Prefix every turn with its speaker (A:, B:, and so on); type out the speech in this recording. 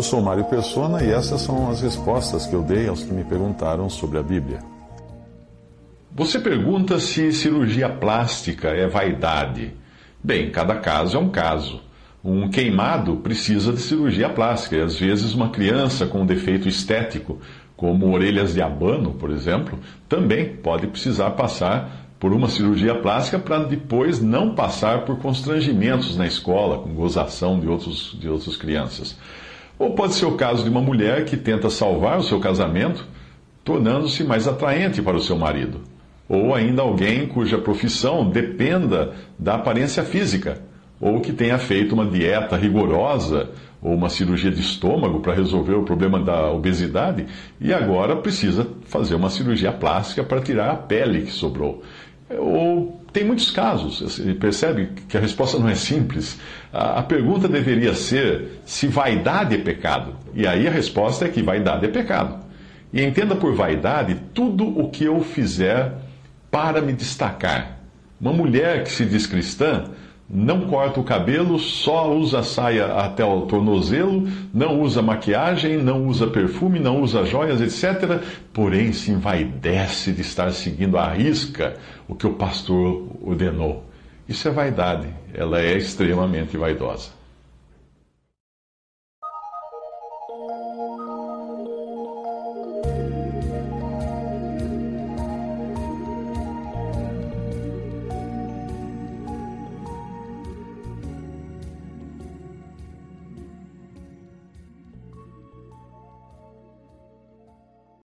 A: Eu sou Mário Persona e essas são as respostas que eu dei aos que me perguntaram sobre a Bíblia.
B: Você pergunta se cirurgia plástica é vaidade. Bem, cada caso é um caso. Um queimado precisa de cirurgia plástica e às vezes uma criança com um defeito estético, como orelhas de abano, por exemplo, também pode precisar passar por uma cirurgia plástica para depois não passar por constrangimentos na escola, com gozação de, outros, de outras crianças. Ou pode ser o caso de uma mulher que tenta salvar o seu casamento, tornando-se mais atraente para o seu marido. Ou ainda alguém cuja profissão dependa da aparência física, ou que tenha feito uma dieta rigorosa ou uma cirurgia de estômago para resolver o problema da obesidade e agora precisa fazer uma cirurgia plástica para tirar a pele que sobrou. Ou tem muitos casos, você percebe que a resposta não é simples. A pergunta deveria ser se vaidade é pecado. E aí a resposta é que vaidade é pecado. E entenda por vaidade tudo o que eu fizer para me destacar. Uma mulher que se diz cristã não corta o cabelo, só usa saia até o tornozelo, não usa maquiagem, não usa perfume, não usa joias, etc. Porém, se envaidece de estar seguindo à risca o que o pastor ordenou. Isso é vaidade, ela é extremamente vaidosa.